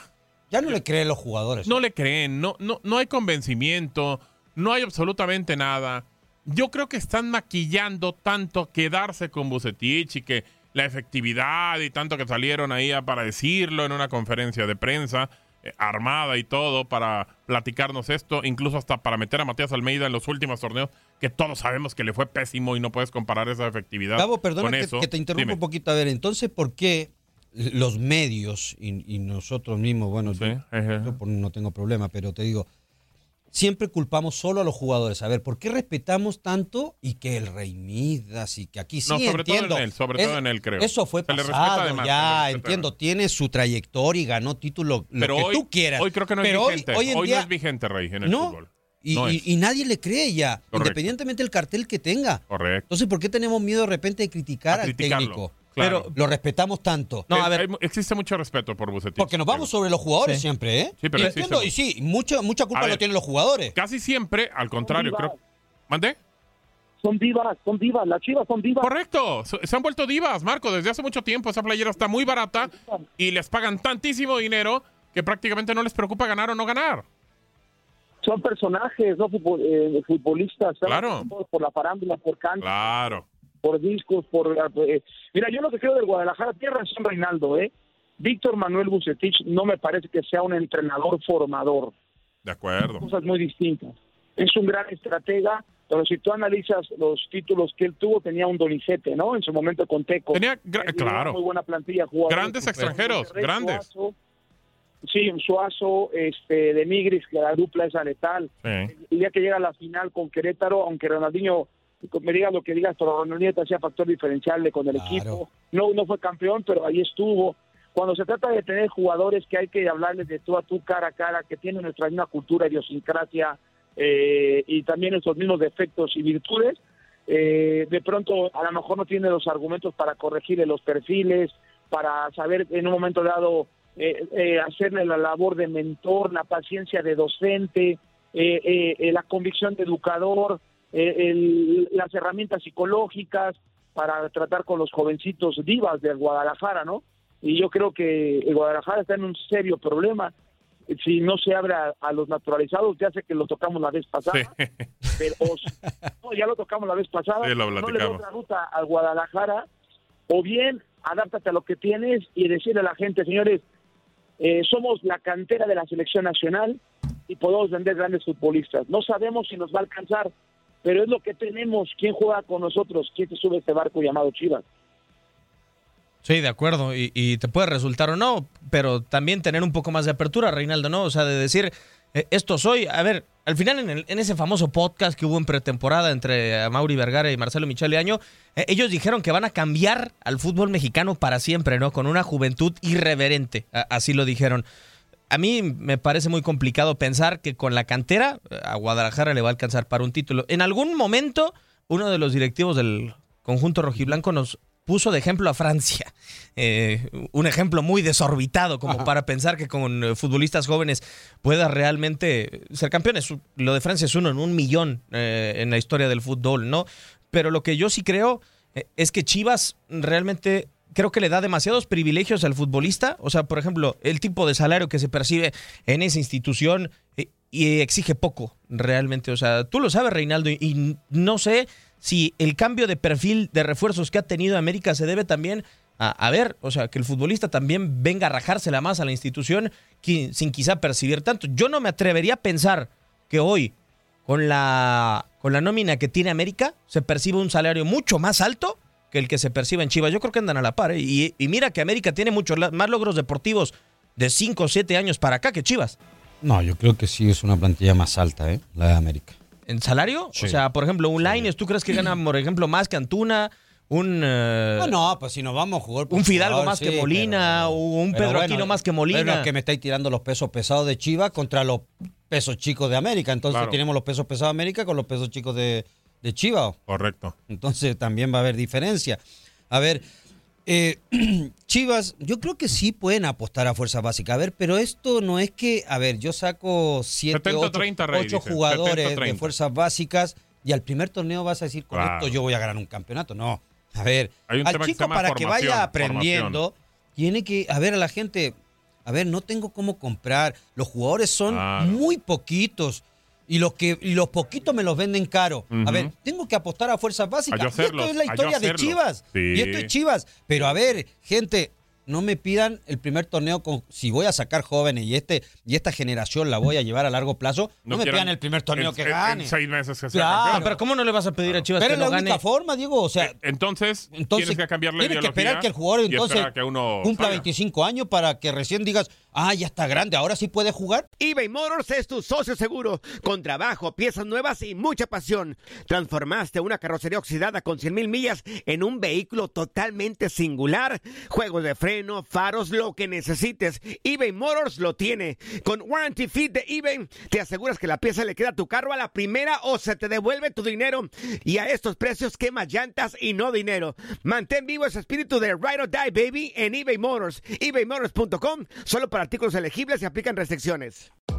Ya no le creen los jugadores. No le creen, no, no, no hay convencimiento, no hay absolutamente nada. Yo creo que están maquillando tanto quedarse con Bucetich y que la efectividad y tanto que salieron ahí para decirlo en una conferencia de prensa eh, armada y todo para platicarnos esto, incluso hasta para meter a Matías Almeida en los últimos torneos, que todos sabemos que le fue pésimo y no puedes comparar esa efectividad Gabo, perdona que, te interrumpa Dime. un poquito. A ver, entonces, ¿por qué los medios y, y nosotros mismos, bueno, yo, no tengo problema, pero te digo, siempre culpamos solo a los jugadores. A ver, ¿por qué respetamos tanto y que el Rey Midas y que aquí sí No, sobre todo en entiendo? él, sobre todo en él, creo. Eso fue Se le respeta pasado, además, se le ya, respeta entiendo, tiene su trayectoria y ganó título, lo Pero que hoy, tú quieras. hoy creo que no es pero hoy- vigente. hoy, Hoy, en no día, es vigente, Rey, en el no, fútbol. y, No y- es. y nadie le cree ya, Correcto. independientemente del cartel que tenga. Correcto. Entonces, ¿por qué tenemos miedo de repente de criticar A al criticarlo, técnico? Claro. Pero lo respetamos tanto. Eh, hay- existe mucho respeto por Bucetich. Porque nos vamos sobre los jugadores Sí. siempre, ¿eh? Sí, pero y, existe entiendo, mucho. y sí, mucha, mucha culpa A ver, lo tienen los jugadores. Casi siempre, al contrario, creo. ¿Mandé? son divas, son divas, las chivas son divas. Correcto, se se han vuelto divas, Marco, desde hace mucho tiempo esa playera está muy barata y les pagan tantísimo dinero que prácticamente no les preocupa ganar o no ganar. Son personajes, no Futbol- eh, futbolistas. Claro. Por la farándula, por canto, Claro. Por discos, por... eh, mira, yo lo que creo del Guadalajara, tiene razón Reinaldo, ¿eh? Víctor Manuel Bucetich no me parece que sea un entrenador formador. De acuerdo. cosas muy distintas. Es un gran estratega, pero si tú analizas los títulos que él tuvo, tenía un Donicete, ¿no? En su momento con Teco. Tenía, Tenía claro. Muy buena plantilla. jugadores Grandes extranjeros, grandes. Suazo, sí, Suazo, este, de Migris, que la dupla es letal. Sí. El día que llega a la final con Querétaro, aunque Ronaldinho, me digas lo que digas, pero Ronaldinho te hacía factor diferencial con el equipo. No, no fue campeón, pero ahí estuvo. Cuando se trata de tener jugadores que hay que hablarles de tú a tú, cara a cara, que tienen nuestra misma cultura, idiosincrasia eh, y también nuestros mismos defectos y virtudes, eh, de pronto a lo mejor no tiene los argumentos para corregirle los perfiles, para saber en un momento dado eh, eh, hacerle la labor de mentor, la paciencia de docente, eh, la convicción de educador, el- las herramientas psicológicas para tratar con los jovencitos divas del Guadalajara, ¿no? Y yo creo que el Guadalajara está en un serio problema. Si no se abre a, a los naturalizados, ya sé que lo tocamos la vez pasada, pero o s- no, ya lo tocamos la vez pasada, Sí, no le da otra ruta al Guadalajara, o bien adáptate a lo que tienes y decirle a la gente, señores, eh, somos la cantera de la selección nacional y podemos vender grandes futbolistas. No sabemos si nos va a alcanzar, pero es lo que tenemos. ¿Quién juega con nosotros? ¿Quién se sube este barco llamado Chivas? Sí, de acuerdo. Y, te puede resultar o no, pero también tener un poco más de apertura, Reinaldo, ¿no? O sea, de decir, eh, esto soy. A ver, al final en, el- en ese famoso podcast que hubo en pretemporada entre Mauri Vergara y Marcelo Michele Año, eh, ellos dijeron que van a cambiar al fútbol mexicano para siempre, ¿no? Con una juventud irreverente. Así lo dijeron. A mí me parece muy complicado pensar que con la cantera eh, a Guadalajara le va a alcanzar para un título. En algún momento, uno de los directivos del conjunto rojiblanco nos puso de ejemplo a Francia. Eh, un ejemplo muy desorbitado como para pensar que con eh, futbolistas jóvenes pueda realmente ser campeones. Lo de Francia es uno en un millón eh, en la historia del fútbol, ¿no? Pero lo que yo sí creo es que Chivas realmente creo que le da demasiados privilegios al futbolista. O sea, por ejemplo, el tipo de salario que se percibe en esa institución eh, y exige poco realmente. O sea, tú lo sabes, Reinaldo, y, no sé si el cambio de perfil de refuerzos que ha tenido América se debe también a, ver, o sea, que el futbolista también venga a rajársela más a la institución sin quizá percibir tanto. Yo no me atrevería a pensar que hoy, con la, con la nómina que tiene América, se percibe un salario mucho más alto que el que se percibe en Chivas. Yo creo que andan a la par. ¿eh? Y, y mira que América tiene muchos más logros deportivos de 5 o 7 años para acá que Chivas. No, yo creo que sí es una plantilla más alta, ¿eh? La de América. ¿En salario? Sí. O sea, por ejemplo, un Lainez, ¿tú crees que gana, por ejemplo, más que Antuna? Un, eh, No, no, pues si nos vamos a jugar por un Fidalgo jugador, más sí, que Molina, o un pero Pedro bueno, Aquino más que Molina. Pero es que me estáis tirando los pesos pesados de Chivas contra los pesos chicos de América. Entonces Claro. tenemos los pesos pesados de América con los pesos chicos de, de Chivas. Correcto. Entonces también va a haber diferencia. A ver, eh, Chivas, yo creo que sí pueden apostar a fuerza básica. A ver, pero esto no es que, a ver, yo saco 7, 8, 70-30, Rey, dice. jugadores 70-30. de fuerzas básicas y al primer torneo vas a decir, con Claro. esto yo voy a ganar un campeonato. No. A ver, Hay un al tema chico para que vaya aprendiendo, formación. tiene que, a ver, a la gente, a ver, no tengo cómo comprar. Los jugadores son Claro. muy poquitos. Y los que y los poquitos me los venden caro. A ver, tengo que apostar a fuerzas básicas. A Y esto es la historia de. Chivas. Sí. Y esto es Chivas. Pero a ver, gente, no me pidan el primer torneo con si voy a sacar jóvenes y este y esta generación la voy a llevar a largo plazo. No, me pidan el primer torneo en- que gane. En seis meses que sea Claro. campeón. pero ¿cómo no le vas a pedir a Chivas Pero que es no la única gane? forma, Diego. O sea, Entonces, entonces tienes que cambiar la tienes que esperar que el jugador entonces que uno cumpla salga. 25 años para que recién digas, ah, ya está grande, ahora sí puede jugar. eBay Motors es tu socio seguro. Con trabajo, piezas nuevas y mucha pasión. Transformaste una carrocería oxidada con 100 mil millas en un vehículo totalmente singular. Juegos de freno, faros, lo que necesites. eBay Motors lo tiene. Con Warranty Fit de eBay, te aseguras que la pieza le queda a tu carro a la primera o se te devuelve tu dinero. Y a estos precios, quema llantas y no dinero. Mantén vivo ese espíritu de Ride or Die, baby, en eBay Motors. ebaymotors.com. Solo para artículos elegibles y aplican restricciones.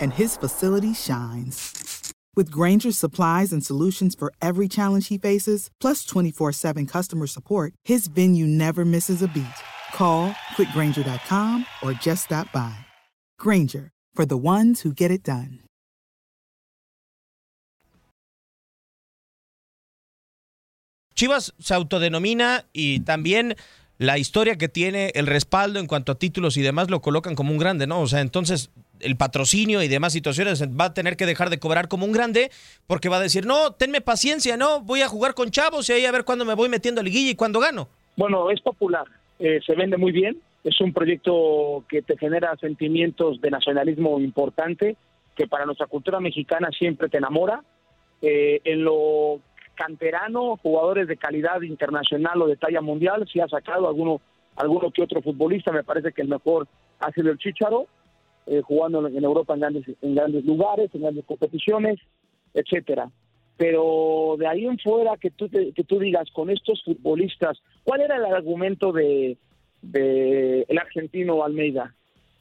and his facility shines. With Granger's supplies and solutions for every challenge he faces, plus 24 7 customer support, his venue never misses a beat. Call quickgranger.com or just stop by. Granger, for the ones who get it done. Chivas se autodenomina y también la historia que tiene, el respaldo en cuanto a títulos y demás lo colocan como un grande, ¿no? O sea, entonces el patrocinio y demás situaciones va a tener que dejar de cobrar como un grande porque va a decir, no, tenme paciencia, no, voy a jugar con chavos y ahí a ver cuándo me voy metiendo a liguilla y cuándo gano. Bueno, es popular, eh, se vende muy bien, es un proyecto que te genera sentimientos de nacionalismo importante, que para nuestra cultura mexicana siempre te enamora. Eh, en lo canterano, jugadores de calidad internacional o de talla mundial, si ha sacado alguno, alguno que otro futbolista, me parece que el mejor ha sido el Chicharo, eh, jugando en Europa en grandes, en grandes lugares, en grandes competiciones, etcétera. Pero de ahí en fuera que tú, te- que tú digas con estos futbolistas, ¿cuál era el argumento de, de el argentino Almeida?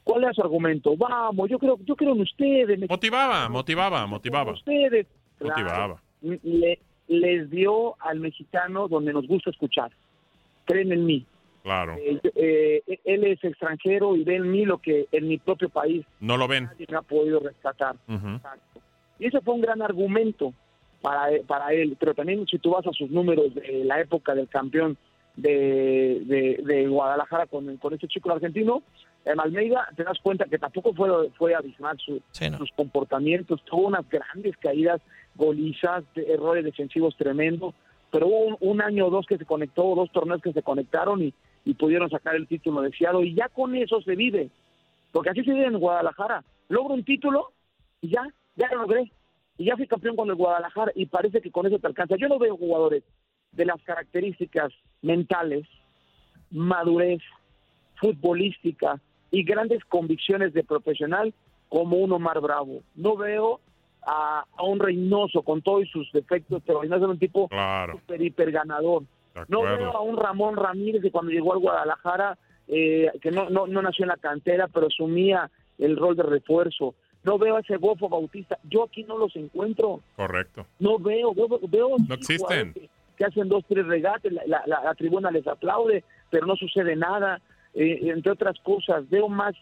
¿Cuál era su argumento? Vamos, yo creo, yo creo en ustedes. Motivaba, motivaba, motivaba. ustedes. Motivaba. Le- les dio al mexicano donde nos gusta escuchar. Creen en mí. Claro. Eh, eh, él es extranjero y ve en mí lo que en mi propio país No lo ven. nadie me ha podido rescatar. Y ese fue un gran argumento para, para él. Pero también si tú vas a sus números de la época del campeón de, de, de Guadalajara con, con este chico argentino, en Almeida, te das cuenta que tampoco fue, fue abismal su- sus comportamientos. Tuvo unas grandes caídas, golizas, de- errores defensivos tremendos. Pero hubo un, un año o dos que se conectó, dos torneos que se conectaron y, y pudieron sacar el título deseado. Y ya con eso se vive. Porque así se vive en Guadalajara. Logro un título y ya, ya lo logré. Y ya fui campeón con el Guadalajara y parece que con eso te alcanza. Yo no veo jugadores de las características mentales, madurez, futbolística y grandes convicciones de profesional como un Omar Bravo. No veo a, a un Reynoso con todos sus defectos, pero Reynoso era un tipo Claro. super hiper ganador. No veo a un Ramón Ramírez que cuando llegó al Guadalajara, eh, que no, no, no nació en la cantera, pero asumía el rol de refuerzo. No veo a ese Bofo Bautista. Yo aquí no los encuentro. Correcto. No veo, veo, veo No existen. Que, que hacen dos, tres regates, la, la- la- la tribuna les aplaude, pero no sucede nada. Eh, entre otras cosas, veo más,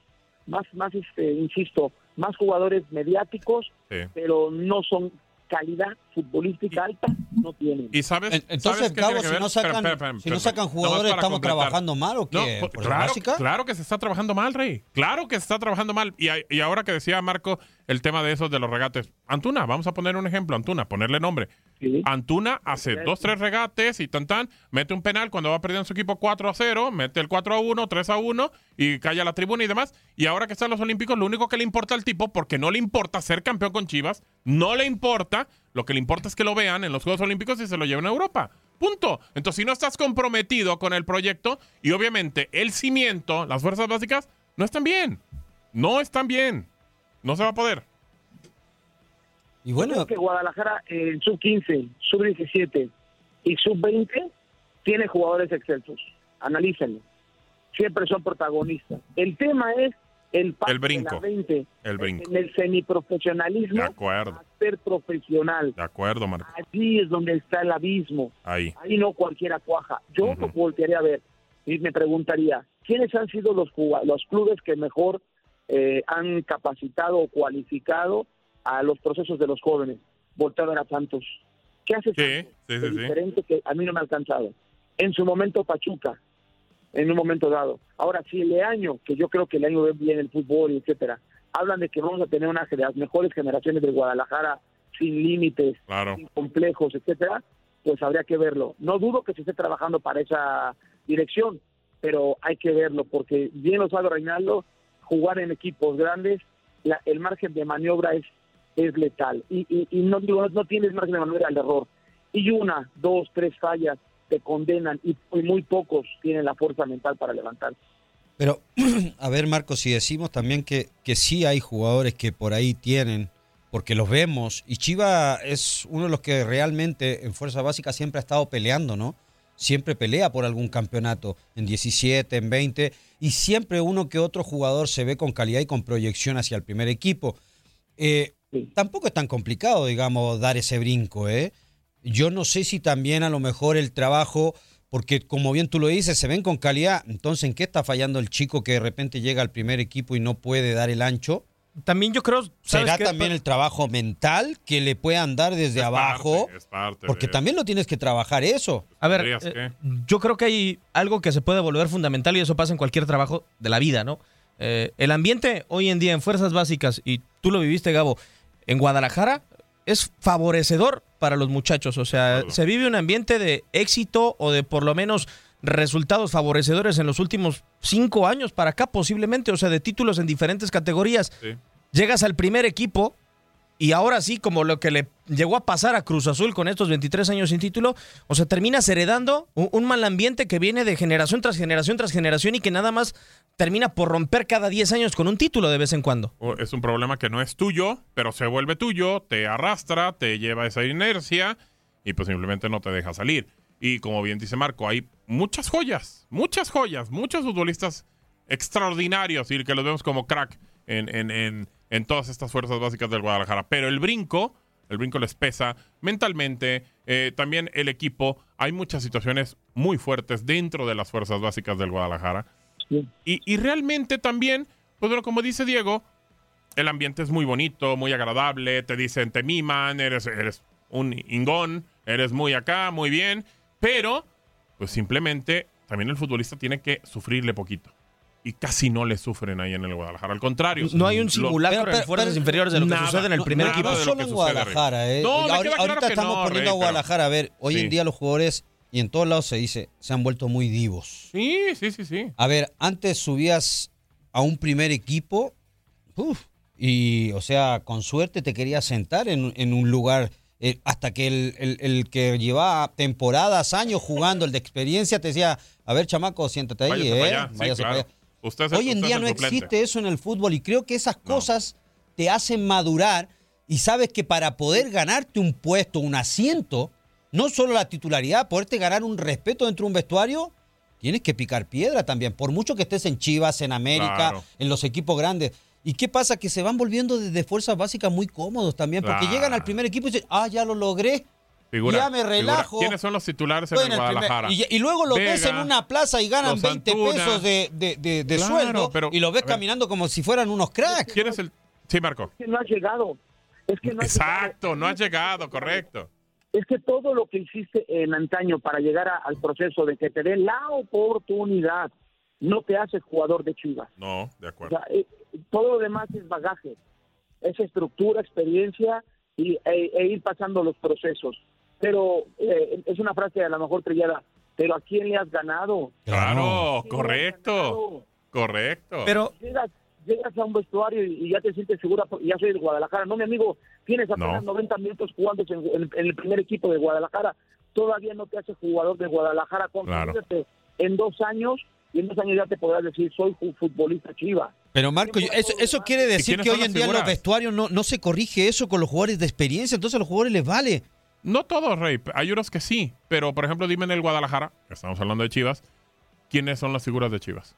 más, más, este, insisto, más jugadores mediáticos, Sí. pero no son calidad futbolística alta, no tienen. Y sabes, En- entonces, ¿sabes Gabo, si no sacan- Espera, espera, espera, si no sacan jugadores, ¿estamos completar. trabajando mal o qué? No, ¿Por pues, la claro, básica? claro que se está trabajando mal, Rey. Claro que se está trabajando mal. Y, y ahora que decía Marco el tema de esos de los regates. Antuna, vamos a poner un ejemplo. Antuna, ponerle nombre. Antuna hace dos, tres regates y tan tan, mete un penal cuando va perdiendo su equipo 4 a 0, mete el 4 a 1, 3 a 1 y calla la tribuna y demás. Y ahora que están los Olímpicos, lo único que le importa al tipo, porque no le importa ser campeón con Chivas, no le importa, lo que le importa es que lo vean en los Juegos Olímpicos y se lo lleven a Europa. Punto. Entonces, si no estás comprometido con el proyecto y obviamente el cimiento, las fuerzas básicas, no están bien. No están bien. No se va a poder. Y bueno, que Guadalajara en sub 15, sub 17 y sub 20 tiene jugadores excelsos. Analícenlo. Siempre son protagonistas. El tema es el paso El brinco. de la 20 El brinco. en el semiprofesionalismo De acuerdo. a ser profesional. De acuerdo, Marco. Allí es donde está el abismo. Ahí. Ahí no cualquiera cuaja. Yo lo voltearía a ver y me preguntaría, ¿quiénes han sido los, los clubes que mejor eh, han capacitado o cualificado a los procesos de los jóvenes, voltear a ver a Santos. ¿Qué hace Santos sí, sí, sí. diferente que a mí no me ha alcanzado? En su momento Pachuca, en un momento dado. Ahora, si el año, que yo creo que el año ve bien el fútbol, etcétera, hablan de que vamos a tener una de las mejores generaciones de Guadalajara sin límites, Claro. sin complejos, etcétera, pues habría que verlo. No dudo que se esté trabajando para esa dirección, pero hay que verlo, porque bien lo sabe Reinaldo, jugar en equipos grandes, la- el margen de maniobra es, es letal. Y, y, no, digo, no tienes margen de maniobra al error. Y una, dos, tres fallas te condenan y, muy pocos tienen la fuerza mental para levantar. Pero, a ver, Marco, si decimos también que, que sí hay jugadores que por ahí tienen, porque los vemos, y Chiva es uno de los que realmente en Fuerza Básica siempre ha estado peleando, ¿no? Siempre pelea por algún campeonato, en 17, en 20, y siempre uno que otro jugador se ve con calidad y con proyección hacia el primer equipo. Eh, Tampoco es tan complicado, digamos, dar ese brinco, ¿eh? Yo no sé si también a lo mejor el trabajo, porque como bien tú lo dices, se ven con calidad, entonces ¿en qué está fallando el chico que de repente llega al primer equipo y no puede dar el ancho? También yo creo, ¿sabes ¿Será qué? también el trabajo mental que le puedan dar desde abajo? Es parte Porque de- también lo tienes que trabajar eso. A ver, eh, yo creo que hay algo que se puede volver fundamental y eso pasa en cualquier trabajo de la vida, ¿no? Eh, el ambiente hoy en día en fuerzas básicas, y tú lo viviste, Gabo, en Guadalajara es favorecedor para los muchachos. O sea, se vive un ambiente de éxito o de por lo menos resultados favorecedores en los últimos cinco años para acá, posiblemente, o sea, de títulos en diferentes categorías. Sí. Llegas al primer equipo y ahora sí, como lo que le llegó a pasar a Cruz Azul con estos 23 años sin título, o sea, terminas heredando un, un mal ambiente que viene de generación tras generación tras generación y que nada más termina por romper cada 10 años con un título de vez en cuando. Es un problema que no es tuyo, pero se vuelve tuyo, te arrastra, te lleva esa inercia y pues simplemente no te deja salir. Y como bien dice Marco, hay muchas joyas, muchas joyas, muchos futbolistas extraordinarios y que los vemos como crack en, en, en, en todas estas fuerzas básicas del Guadalajara. Pero el brinco, el brinco les pesa mentalmente, eh, también el equipo, hay muchas situaciones muy fuertes dentro de las fuerzas básicas del Guadalajara. Y, y realmente también, pues bueno, como dice Diego, el ambiente es muy bonito, muy agradable, te dicen, te miman, eres, eres un ingón, eres muy acá, muy bien, pero pues simplemente también el futbolista tiene que sufrirle poquito. Y casi no le sufren ahí en el Guadalajara. Al contrario. No hay un simulacro en fuerzas inferiores de lo que nada, sucede en el primer nada equipo. de No lo solo en. Guadalajara, ¿eh? No, ahorita claro que estamos no, poniendo Rey, a pero- Guadalajara. A ver, hoy Sí. en día los jugadores, y en todos lados se dice, se han vuelto muy divos. Sí, sí, sí, sí. A ver, antes subías a un primer equipo, uf, y, o sea, con suerte te querías sentar en, en un lugar, eh, hasta que el, el- el que llevaba temporadas, años jugando, el de experiencia, te decía, a ver, chamaco, siéntate ahí, Váyase ¿eh? para allá. Sí, Váyase claro. para allá. Usted es el- Hoy en usted día no suplente. existe eso en el fútbol y creo que esas cosas te hacen madurar y sabes que para poder ganarte un puesto, un asiento, no solo la titularidad, poderte ganar un respeto dentro de un vestuario, tienes que picar piedra también, por mucho que estés en Chivas, en América, Claro. en los equipos grandes. ¿Y qué pasa? Que se van volviendo desde fuerzas básicas muy cómodos también, porque llegan al primer equipo y dicen, ah, ya lo logré. Figura, ya me figura. relajo. ¿Quiénes son los titulares en el primer- Guadalajara? y, y luego lo ves en una plaza y ganan los 20 Antuna. pesos de, de- de- de Claro, sueldo pero, y lo ves caminando como si fueran unos cracks. ¿Quién es el...? Sí, Marco. Es que no has llegado. Es que no Exacto, no has llegado, correcto. es que todo lo que hiciste en antaño para llegar a- al proceso de que te den la oportunidad no te hace jugador de Chivas. No, de O acuerdo. sea, eh, todo lo demás es bagaje, es estructura, experiencia y, e, e ir pasando los procesos. Pero eh, es una frase a lo mejor trillada, pero ¿a quién le has ganado? Claro, correcto. Correcto. Pero Llegas, llegas a un vestuario y, y ya te sientes segura, porque ya soy de Guadalajara. No, mi amigo, tienes apenas 90 minutos jugando en, en- en el primer equipo de Guadalajara. Todavía no te hace jugador de Guadalajara. Claro. En dos años y en dos años ya te podrás decir, soy un futbolista chiva. Pero Marco, yo- eso, eso quiere decir que hoy en día en los vestuarios no, no se corrige eso con los jugadores de experiencia, entonces a los jugadores les vale. No todos, Rey. Hay unos que sí. Pero, por ejemplo, dime en el Guadalajara, que estamos hablando de Chivas, ¿quiénes son las figuras de Chivas?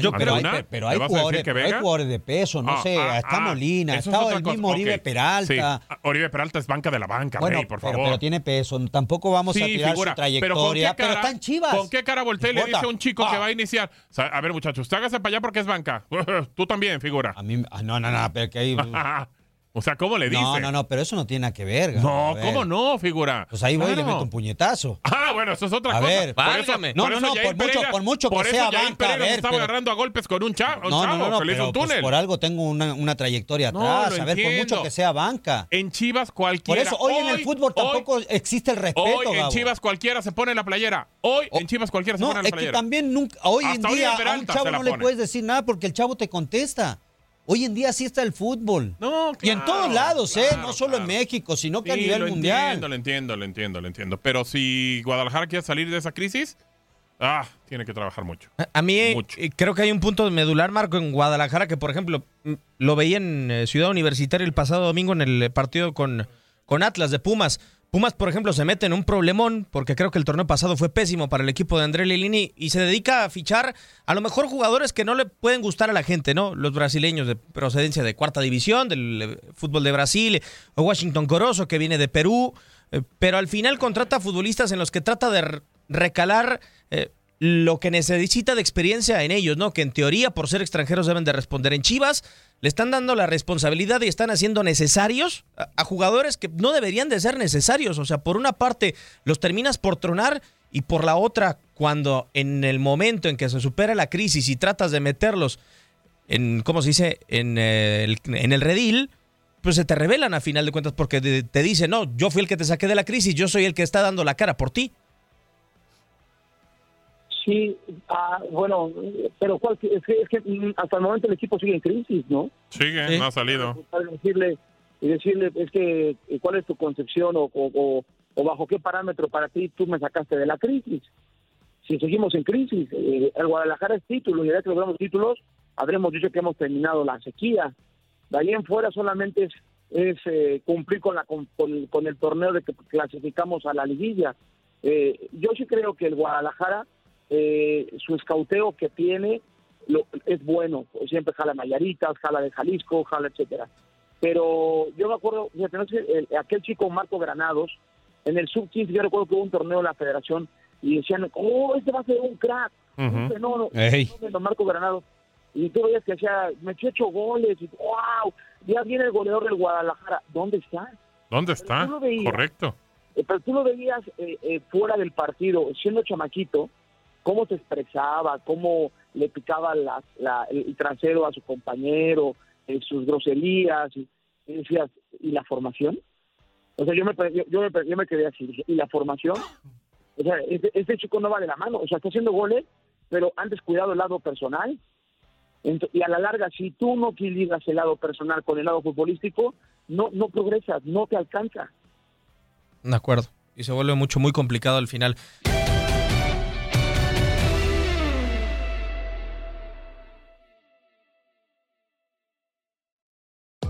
Yo creo, hay, pero hay jugadores, hay jugadores, de peso, no ah, sé, ah, está ah, Molina, está el mismo Oribe Peralta. Oribe Peralta es banca de la banca, bueno, por favor. Pero, tiene peso, tampoco vamos a tirar su trayectoria, pero, está en Chivas. ¿Con qué cara voltea le dice a un chico que va a iniciar? a ver, muchachos, usted hágase para allá porque es banca. Tú también, figura. A mí, no, no, no, pero que hay... O sea, ¿cómo le dice? No, no, no, pero eso no tiene nada que ver. No, ¿cómo no, figura? Pues ahí voy y le meto un puñetazo. Ah, bueno, eso es otra a cosa. Ver, por eso, no, no, no, por mucho, por mucho que sea banca. a ver, estaba agarrando a golpes con un chavo, no, no, no, no, que le hizo un pues, por algo tengo una, una trayectoria atrás. a ver, por mucho que sea banca. En Chivas cualquiera. Por eso hoy, en el fútbol tampoco existe el respeto, Hoy en Chivas cualquiera se pone la playera. Hoy en Chivas cualquiera se pone la playera. No, es que también nunca, hoy en día a un chavo no le puedes decir nada porque el chavo te contesta. Hoy en día sí está el fútbol. No, y en todos lados, ¿eh? No solo en México, sino que a nivel lo mundial. Entiendo, lo entiendo, lo entiendo, lo entiendo. Pero si Guadalajara quiere salir de esa crisis, ah, tiene que trabajar mucho. A, mí eh, creo que hay un punto medular, Marco, en Guadalajara, que por ejemplo, lo veía en eh, Ciudad Universitaria el pasado domingo en el partido con, con Atlas de Pumas. Pumas, por ejemplo, se mete en un problemón porque creo que el torneo pasado fue pésimo para el equipo de André Lilini y se dedica a fichar a lo mejor jugadores que no le pueden gustar a la gente, ¿no? Los brasileños de procedencia de cuarta división, del eh, fútbol de Brasil, o Washington Corozo que viene de Perú, eh, pero al final contrata futbolistas en los que trata de recalar eh, lo que necesita de experiencia en ellos, ¿no? Que en teoría, por ser extranjeros, deben de responder. En Chivas le están dando la responsabilidad y están haciendo necesarios a, jugadores que no deberían de ser necesarios. O sea, por una parte los terminas por tronar y por la otra, cuando en el momento en que se supera la crisis y tratas de meterlos en, ¿cómo se dice?, en el, en el redil, pues se te revelan a final de cuentas porque te dicen, no, yo fui el que te saqué de la crisis, yo soy el que está dando la cara por ti. Sí, ah, bueno, pero ¿cuál, es, que, es, que, hasta el momento el equipo sigue en crisis, ¿no? Sigue, no ha salido. Decirle, y decirle, es que, ¿cuál es tu concepción o, o, o, bajo qué parámetro para ti tú me sacaste de la crisis? Si seguimos en crisis, eh, el Guadalajara es título, y ya que logramos títulos, habremos dicho que hemos terminado la sequía. De ahí en fuera solamente es, es eh, cumplir con, la, con, con, el torneo de que clasificamos a la liguilla. Eh, yo sí creo que el Guadalajara eh, su escauteo que tiene lo, es bueno, siempre jala Mayaritas, jala de Jalisco, jala etcétera. Pero yo me acuerdo, aquel chico Marco Granados, en el sub-15 yo recuerdo que hubo un torneo de la federación y decían, oh, este va a ser un crack, un fenómeno, Marco Granados. Y tú veías que hacía, metió ocho goles, y wow, ya viene el goleador del Guadalajara. ¿Dónde está? ¿Dónde está? Correcto. Eh, pero tú lo veías eh, eh, fuera del partido, siendo chamaquito, cómo se expresaba, cómo le picaba el, trasero a su compañero, en sus groserías, y, decías, ¿y la formación? O sea, yo me, yo, me, yo me quedé así, ¿y la formación? O sea, este, este, chico no va de la mano, o sea, está haciendo goles, pero han descuidado el lado personal. y a la larga, si tú no equilibras el lado personal con el lado futbolístico, no, no progresas, no te alcanza. De acuerdo. Y se vuelve mucho, muy complicado al final.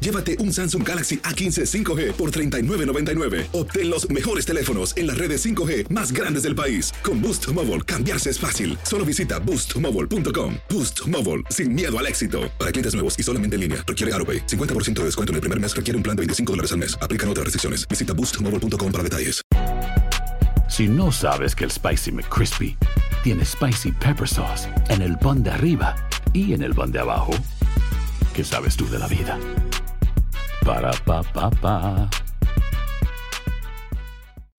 llévate un Samsung Galaxy A15 5G por $39.99. Obtén los mejores teléfonos en las redes 5G más grandes del país. Con Boost Mobile, cambiarse es fácil. Solo visita boostmobile.com. Boost Mobile, sin miedo al éxito. Para clientes nuevos y solamente en línea, requiere AroPay. 50% de descuento en el primer mes requiere un plan de 25 dólares al mes. Aplican otras restricciones. Visita boostmobile para detalles. Si no sabes que el Spicy McCrispy tiene Spicy Pepper Sauce en el pan de arriba y en el pan de abajo, ¿qué sabes tú de la vida? Para, pa, pa, pa